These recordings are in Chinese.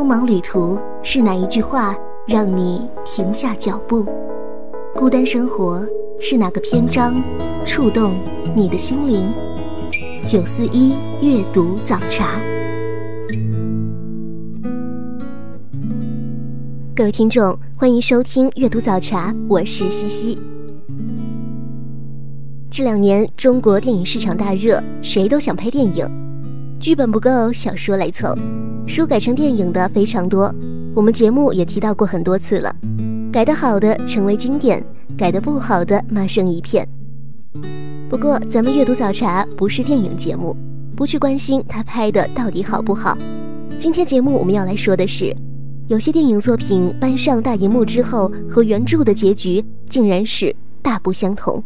匆忙旅途是哪一句话让你停下脚步？孤单生活是哪个篇章触动你的心灵？九四一阅读早茶，各位听众，欢迎收听阅读早茶，我是西西。这两年中国电影市场大热，谁都想拍电影，剧本不够，小说来凑。书改成电影的非常多，我们节目也提到过很多次了。改得好的成为经典，改得不好的骂声一片。不过咱们阅读早茶不是电影节目，不去关心他拍的到底好不好。今天节目我们要来说的是，有些电影作品搬上大荧幕之后，和原著的结局竟然是大不相同。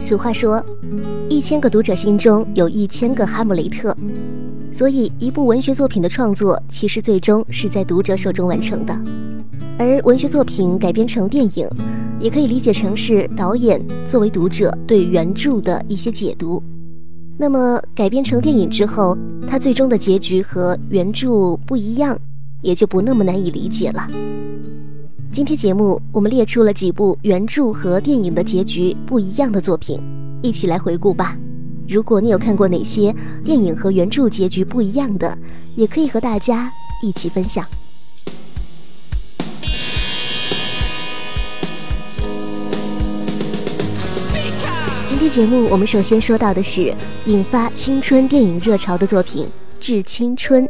俗话说，一千个读者心中有一千个哈姆雷特。所以，一部文学作品的创作，其实最终是在读者手中完成的。而文学作品改编成电影，也可以理解成是导演作为读者对原著的一些解读。那么，改编成电影之后，它最终的结局和原著不一样，也就不那么难以理解了。今天节目，我们列出了几部原著和电影的结局不一样的作品，一起来回顾吧。如果你有看过哪些电影和原著结局不一样的，也可以和大家一起分享。今天节目我们首先说到的是引发青春电影热潮的作品《致青春》，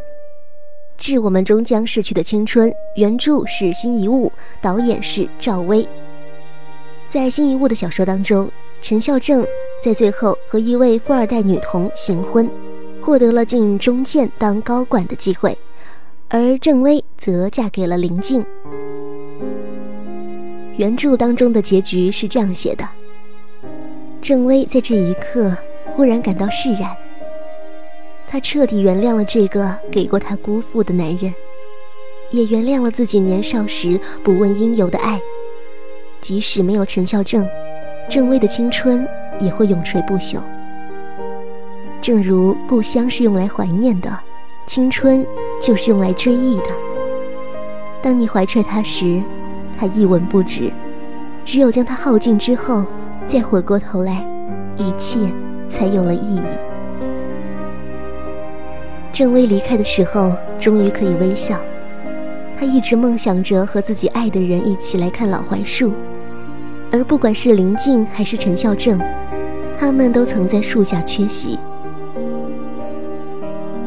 致我们终将逝去的青春。原著是辛夷坞，导演是赵薇。在辛夷坞的小说当中，陈孝正。在最后和一位富二代女童行婚，获得了进中建当高管的机会，而郑薇则嫁给了林静。原著当中的结局是这样写的：郑薇在这一刻忽然感到释然，她彻底原谅了这个给过她辜负的男人，也原谅了自己年少时不问应有的爱，即使没有陈孝正，郑薇的青春。也会永垂不朽。正如故乡是用来怀念的，青春就是用来追忆的。当你怀揣它时，它一文不值；只有将它耗尽之后，再回过头来，一切才有了意义。郑薇离开的时候，终于可以微笑。她一直梦想着和自己爱的人一起来看老槐树，而不管是林静还是陈孝正。他们都曾在树下缺席。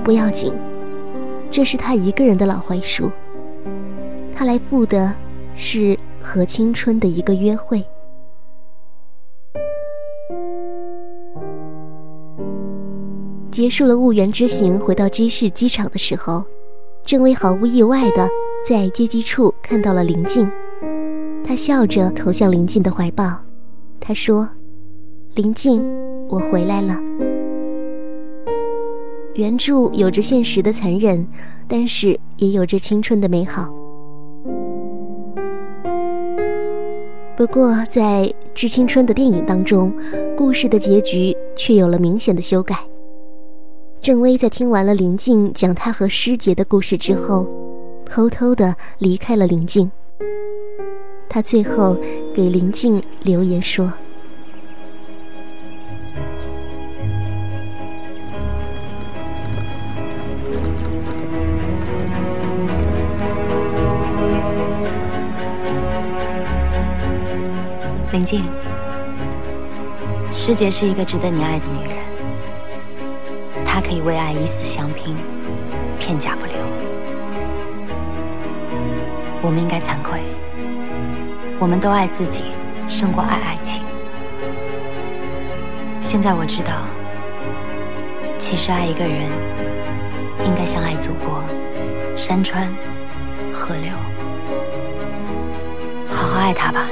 不要紧，这是他一个人的老槐树。他来赴的是和青春的一个约会。结束了婺源之行，回到 G 市机场的时候，郑薇毫无意外的在接机处看到了林静。他笑着投向林静的怀抱，他说。林静，我回来了。原著有着现实的残忍，但是也有着青春的美好。不过，在《致青春》的电影当中，故事的结局却有了明显的修改。郑薇在听完了林静讲她和师姐的故事之后，偷偷的离开了林静。她最后给林静留言说。林静，师姐是一个值得你爱的女人，可以为爱以死相拼，片甲不留。我们应该惭愧，我们都爱自己胜过爱爱情。现在我知道，其实爱一个人，应该像爱祖国，山川、河流，好好爱他吧。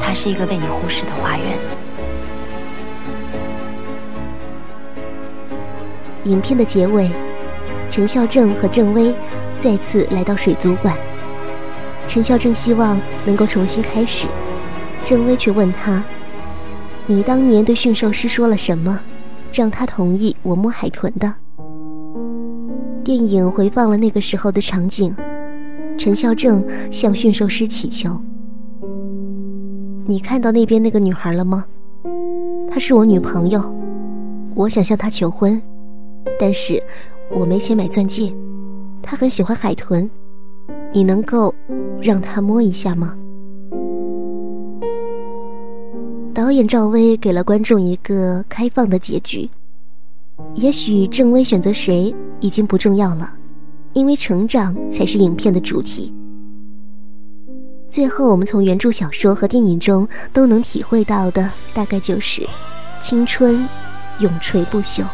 他是一个被你忽视的花园。影片的结尾，陈孝正和郑薇再次来到水族馆。陈孝正希望能够重新开始，郑薇却问他：“你当年对驯兽师说了什么，让他同意我摸海豚的？”电影回放了那个时候的场景，陈孝正向驯兽师祈求：“你看到那边那个女孩了吗？她是我女朋友，我想向她求婚，但是我没钱买钻戒。他很喜欢海豚，你能够让他摸一下吗？”导演赵薇给了观众一个开放的结局。也许郑薇选择谁已经不重要了，因为成长才是影片的主题。最后，我们从原著小说和电影中都能体会到的，大概就是青春永垂不朽。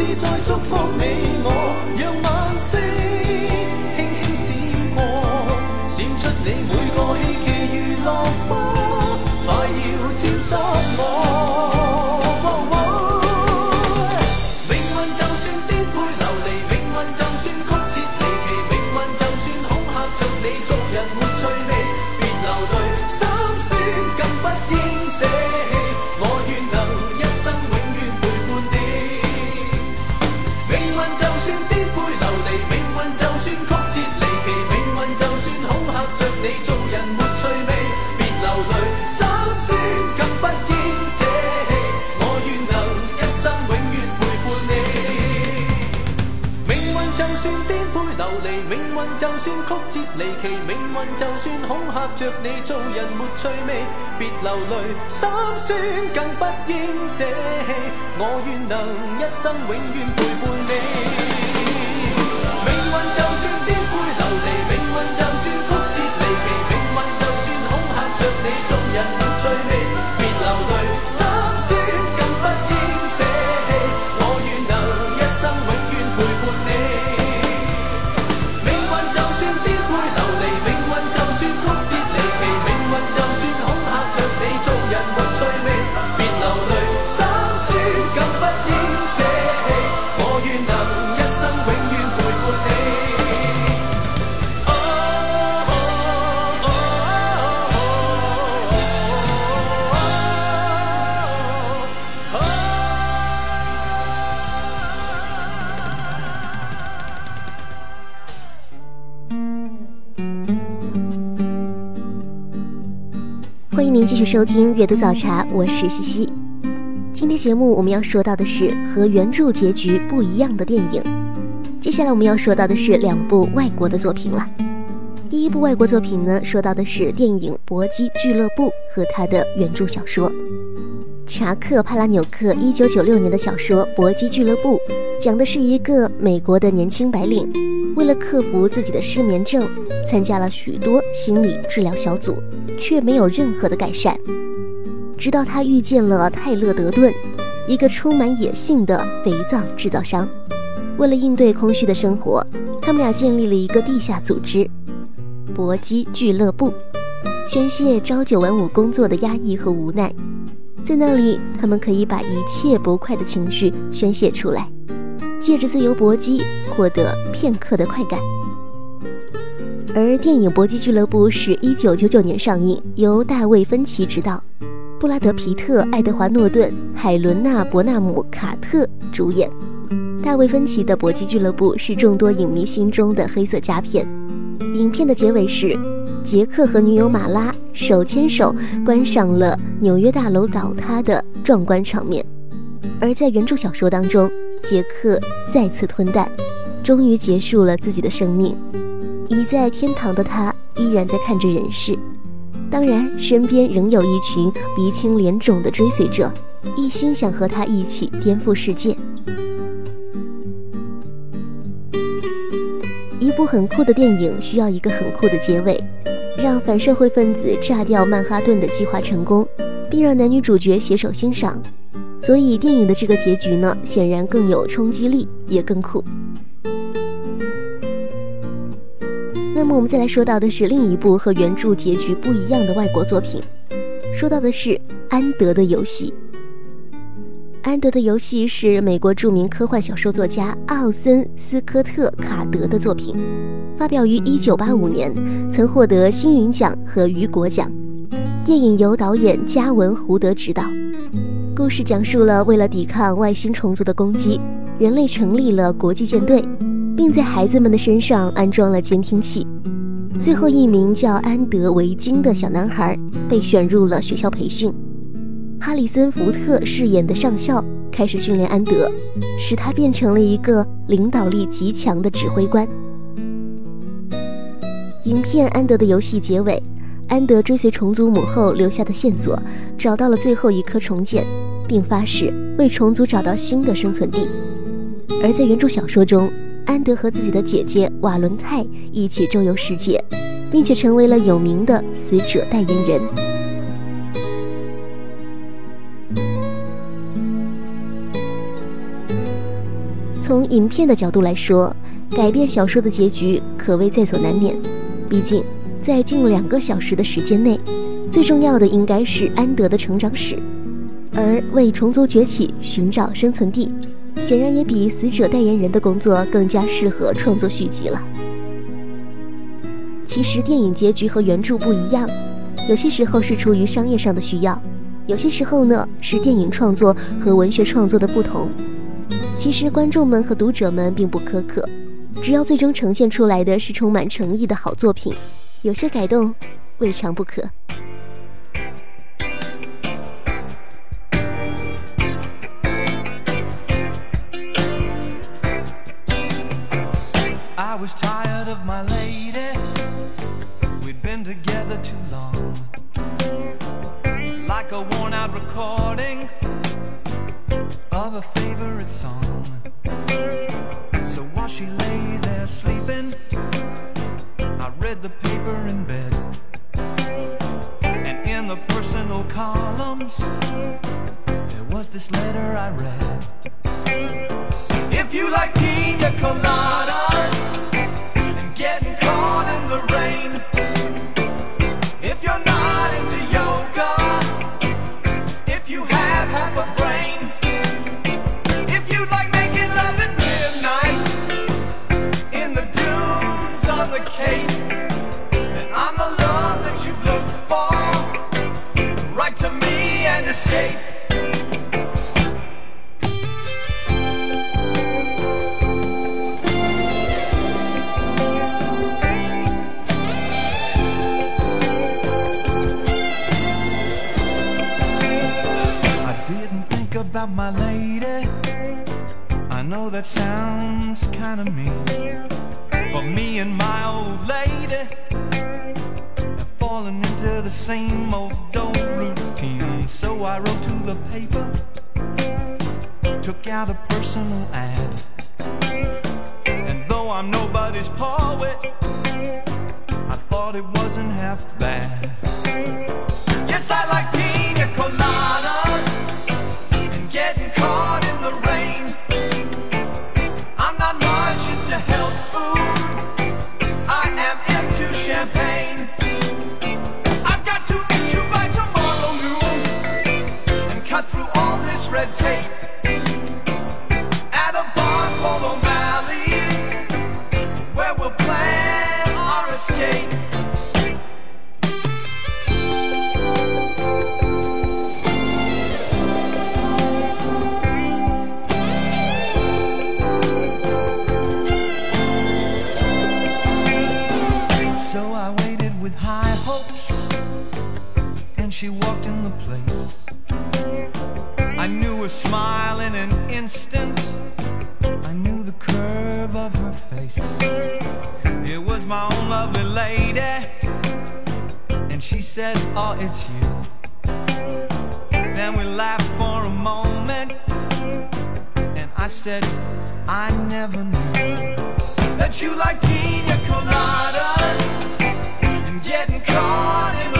是再祝福你，我让晚星轻轻闪过，闪出你每个希冀，如落花，快要沾湿我。曲折离奇，命运就算恐吓着你做人没趣味，别流泪，心酸更不应舍弃。我愿能一生永远陪伴你。命运就算颠沛流离，命运就算曲折离奇，命运就算恐吓着你做人没趣味，收听阅读早茶，我是西西。今天节目我们要说到的是和原著结局不一样的电影。接下来我们要说到的是两部外国的作品了。第一部外国作品呢，说到的是电影《搏击俱乐部》和他的原著小说。查克·帕拉纽克一九九六年的小说《搏击俱乐部》，讲的是一个美国的年轻白领，为了克服自己的失眠症，参加了许多心理治疗小组，却没有任何的改善。直到他遇见了泰勒·德顿，一个充满野性的肥皂制造商。为了应对空虚的生活，他们俩建立了一个地下组织——搏击俱乐部，宣泄朝九晚五工作的压抑和无奈。在那里，他们可以把一切不快的情绪宣泄出来，借着自由搏击获得片刻的快感。而电影《搏击俱乐部》是一九九九年上映，由大卫·芬奇执导，布拉德·皮特、爱德华·诺顿、海伦娜·伯纳姆·卡特主演。大卫·芬奇的《搏击俱乐部》是众多影迷心中的黑色佳片。影片的结尾是。杰克和女友马拉手牵手观赏了纽约大楼倒塌的壮观场面，而在原著小说当中，杰克再次吞蛋，终于结束了自己的生命。已在天堂的他依然在看着人世，当然身边仍有一群鼻青脸肿的追随者，一心想和他一起颠覆世界。部很酷的电影需要一个很酷的结尾。让反社会分子炸掉曼哈顿的计划成功，并让男女主角携手欣赏，所以电影的这个结局呢，显然更有冲击力，也更酷。那么我们再来说到的是另一部和原著结局不一样的外国作品，说到的是《安德的游戏》。《安德的游戏》是美国著名科幻小说作家奥森斯科特卡德的作品。发表于一九八五年，曾获得星云奖和雨果奖。电影由导演加文·胡德执导。故事讲述了为了抵抗外星虫族的攻击，人类成立了国际舰队，并在孩子们的身上安装了监听器。最后一名叫安德·维金的小男孩被选入了学校培训。哈里森·福特饰演的上校开始训练安德，使他变成了一个领导力极强的指挥官。影片《安德的游戏》结尾，安德追随虫族母后留下的线索，找到了最后一颗虫茧，并发誓为虫族找到新的生存地。而在原著小说中，安德和自己的姐姐瓦伦泰一起周游世界，并且成为了有名的死者代言人。从影片的角度来说，改变小说的结局可谓在所难免。毕竟，在近两个小时的时间内，最重要的应该是安德的成长史，而为虫族崛起寻找生存地，显然也比死者代言人的工作更加适合创作续集了。其实，电影结局和原著不一样，有些时候是出于商业上的需要，有些时候呢是电影创作和文学创作的不同。其实，观众们和读者们并不苛刻。只要最终呈现出来的是充满诚意的好作品，有些改动未尝不可。She lay there sleeping, I read the paper in bed. And in the personal columns, there was this letter I read. If you like pina coladas I'm the love that you've looked for. Write to me and escape. about my lady. I know that sounds kinda mean, but me and the same old old routine. So I wrote to the paper, took out a personal ad. And though I'm nobody's poet, I thought it wasn't half bad. Yes, I like pina coladas escape. Said, Oh, it's you. Then we laughed for a moment, and I said, I never knew that you like pina coladas and getting caught in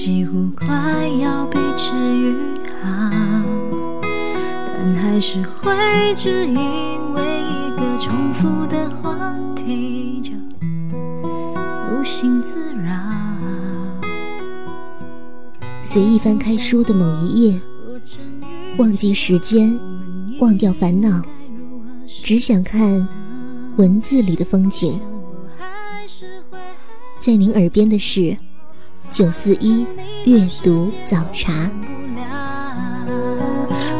几乎快要被治愈好，但还是会只因为一个重复的话题就无心自扰。随意翻开书的某一页，忘记时间，忘掉烦恼，只想看文字里的风景。在您耳边的是九四一阅读早茶。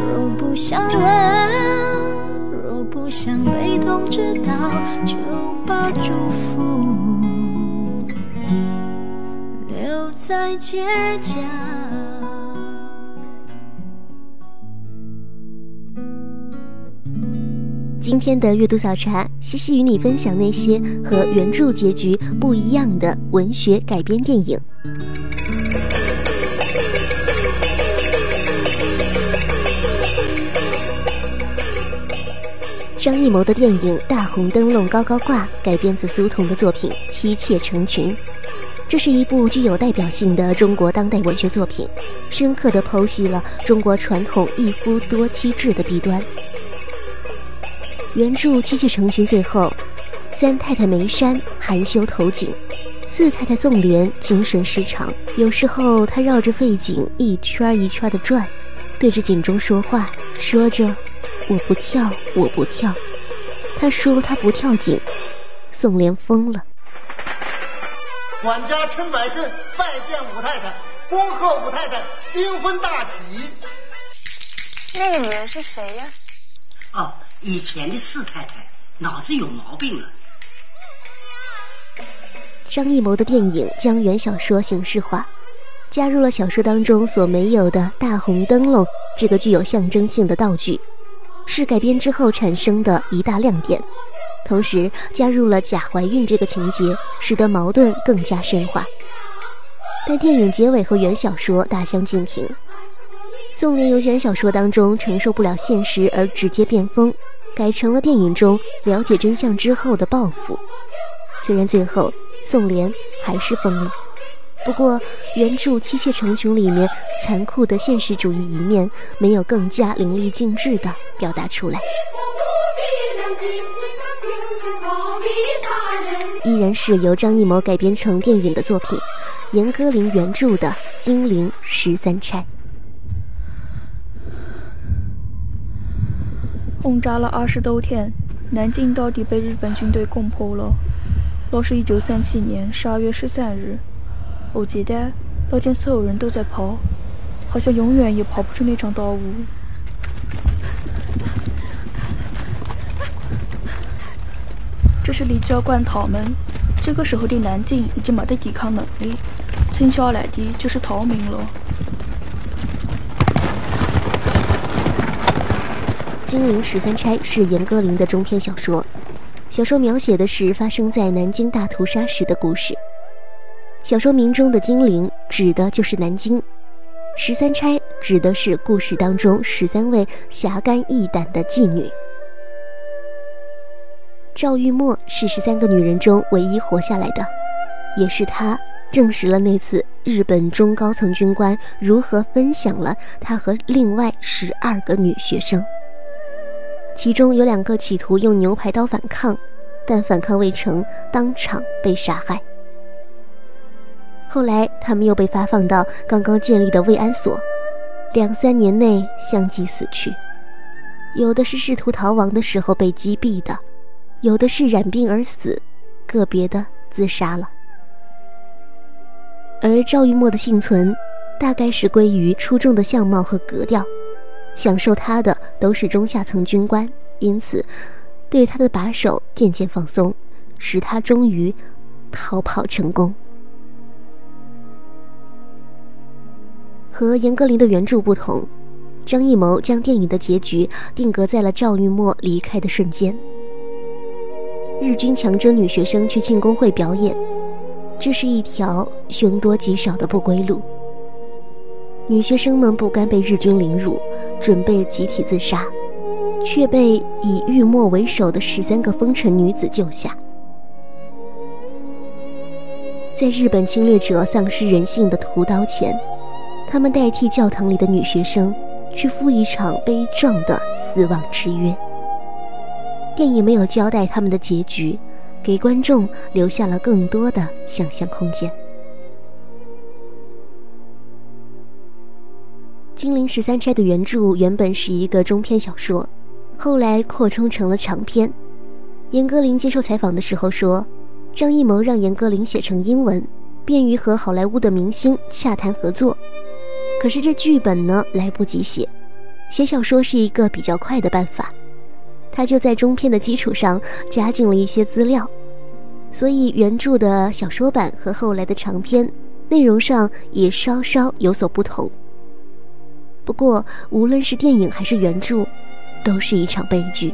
若不想问，若不想被通知到，就把祝福留在街角。今天的阅读早茶，西西与你分享那些和原著结局不一样的文学改编电影。张艺谋的电影《大红灯笼高高挂》改编自苏童的作品《妻妾成群》，这是一部具有代表性的中国当代文学作品，深刻地剖析了中国传统一夫多妻制的弊端。原著妻妾成群，最后三太太梅山含羞投井，四太太宋莲精神失常。有时候她绕着废井一圈一圈的转，对着井中说话，说着：“我不跳，我不跳。”她说她不跳井，宋莲疯了。管家陈百顺拜见武太太，恭贺武太太新婚大喜。那个女人是谁呀？哦，以前的四太太脑子有毛病了。张艺谋的电影将原小说形式化，加入了小说当中所没有的大红灯笼这个具有象征性的道具，是改编之后产生的一大亮点。同时加入了假怀孕这个情节，使得矛盾更加深化。但电影结尾和原小说大相径庭。宋濂由原小说当中承受不了现实而直接变疯，改成了电影中了解真相之后的报复。虽然最后宋濂还是疯了，不过原著《妻妾成群》里面残酷的现实主义一面没有更加淋漓尽致地表达出来。依然是由张艺谋改编成电影的作品，严歌苓原著的《金陵十三钗》。轰炸了二十多天，南京到底被日本军队攻破了。那是一九三七年十二月十三日，我记得那天所有人都在跑，好像永远也跑不出那场大雾。这是李教官他们。这个时候的南京已经没得抵抗能力，剩下来的就是逃命了。《金陵十三钗》是严歌苓的中篇小说，小说描写的是发生在南京大屠杀时的故事。小说名中的金陵指的就是南京，十三钗指的是故事当中十三位侠肝义胆的妓女。赵玉墨是十三个女人中唯一活下来的，也是她证实了那次日本中高层军官如何分享了她和另外十二个女学生。其中有两个企图用牛排刀反抗，但反抗未成，当场被杀害。后来他们又被发放到刚刚建立的慰安所，两三年内相继死去。有的是试图逃亡的时候被击毙的。有的是染病而死，个别的自杀了。而赵玉墨的幸存，大概是归于出众的相貌和格调，享受他的都是中下层军官，因此对他的把手渐渐放松，使他终于逃跑成功。和严歌苓的原著不同，张艺谋将电影的结局定格在了赵玉墨离开的瞬间。日军强征女学生去庆功会表演，这是一条凶多吉少的不归路。女学生们不甘被日军凌辱，准备集体自杀，却被以玉墨为首的十三个风尘女子救下。在日本侵略者丧失人性的屠刀前，他们代替教堂里的女学生，去赴一场悲壮的死亡之约。电影没有交代他们的结局，给观众留下了更多的想象空间。《金陵十三钗》的原著原本是一个中篇小说，后来扩充成了长篇。严歌苓接受采访的时候说，张艺谋让严歌苓写成英文，便于和好莱坞的明星洽谈合作。可是这剧本呢，来不及写，写小说是一个比较快的办法。他就在中篇的基础上加进了一些资料，所以原著的小说版和后来的长篇内容上也稍稍有所不同。不过，无论是电影还是原著，都是一场悲剧，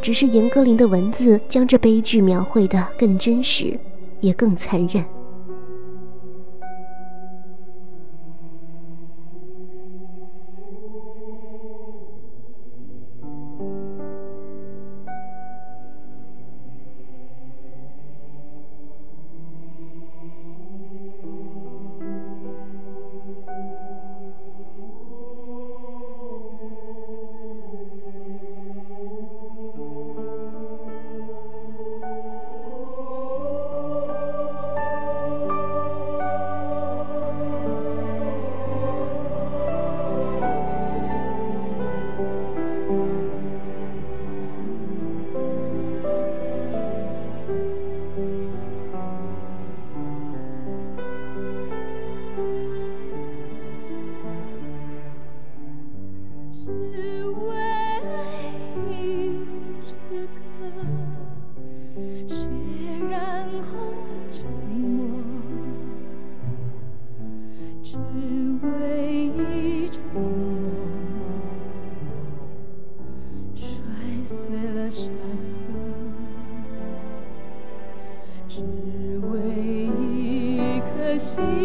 只是严歌苓的文字将这悲剧描绘的更真实，也更残忍。只为一颗心，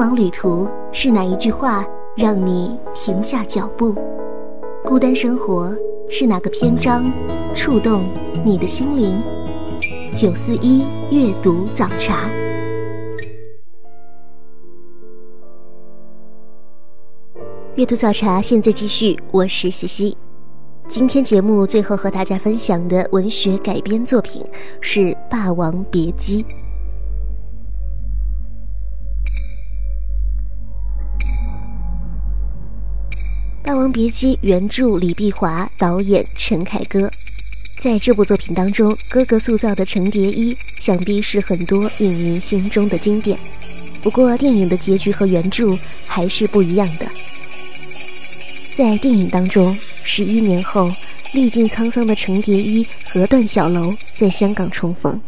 匆忙旅途是哪一句话让你停下脚步？孤单生活是哪个篇章触动你的心灵？九四一阅读早茶。阅读早茶现在继续，我是西西。今天节目最后和大家分享的文学改编作品是《霸王别姬》。《霸王别姬》原著李碧华，导演陈凯歌。在这部作品当中，哥哥塑造的程蝶衣，想必是很多影迷心中的经典。不过，电影的结局和原著还是不一样的。在电影当中，十一年后，历尽沧桑的程蝶衣和段小楼在香港重逢，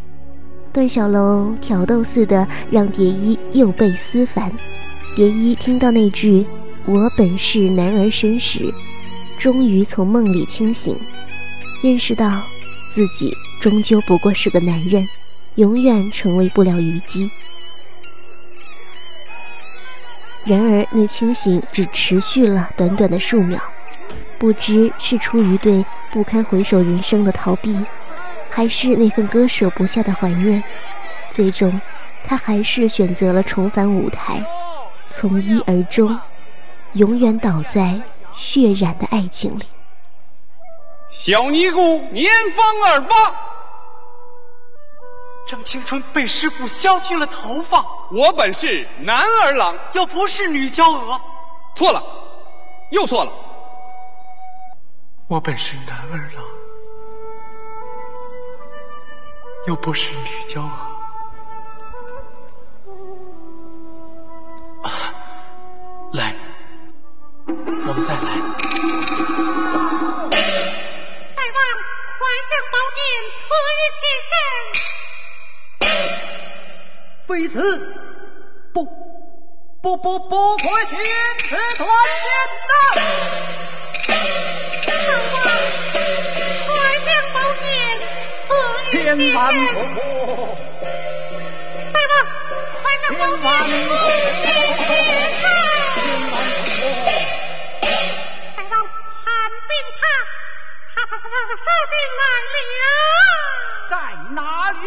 段小楼挑逗似的让蝶衣又被思凡。蝶衣听到那句“我本是男儿身”时，终于从梦里清醒，认识到自己终究不过是个男人，永远成为不了虞姬。然而，那清醒只持续了短短的数秒，不知是出于对不堪回首人生的逃避。还是那份割舍不下的怀念，最终，他还是选择了重返舞台，从一而终，永远倒在血染的爱情里。小尼姑年方二八，正青春被师傅削去了头发。我本是男儿郎，又不是女娇娥。错了，又错了。我本是男儿郎。又不是女娇娥，啊！来，我们再来。大王，快将宝剑赐予妾身。非此，不，不不不可行，此断剑呐！大王，快将宝剑。千万不可！大王，快将宝剑赐他他他他杀进来了，在哪里？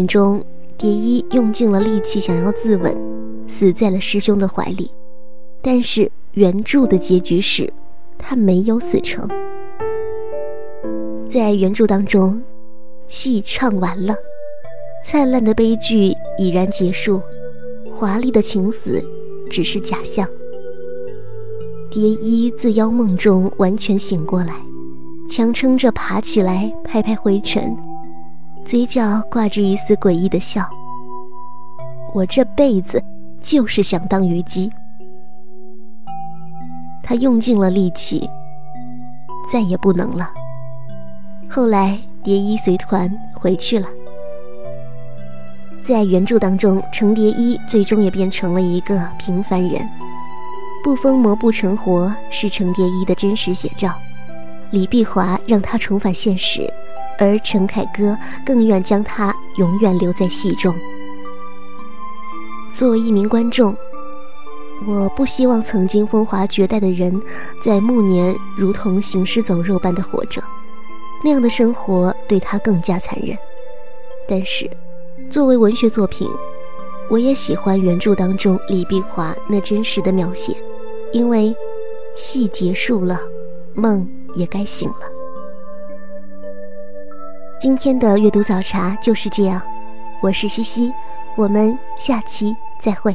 影中，蝶衣用尽了力气想要自刎，死在了师兄的怀里。但是原著的结局是，他没有死成。在原著当中，戏唱完了，灿烂的悲剧已然结束，华丽的情死只是假象。蝶衣自妖梦中完全醒过来，强撑着爬起来，拍拍灰尘。嘴角挂着一丝诡异的笑。我这辈子就是想当虞姬。他用尽了力气，再也不能了。后来，蝶衣随团回去了。在原著当中，程蝶衣最终也变成了一个平凡人。不疯魔不成活是程蝶衣的真实写照。李碧华让他重返现实。而陈凯歌更愿将他永远留在戏中。作为一名观众，我不希望曾经风华绝代的人在暮年如同行尸走肉般的活着，那样的生活对他更加残忍。但是，作为文学作品，我也喜欢原著当中李碧华那真实的描写，因为戏结束了，梦也该醒了。今天的阅读早茶就是这样，我是西西，我们下期再会。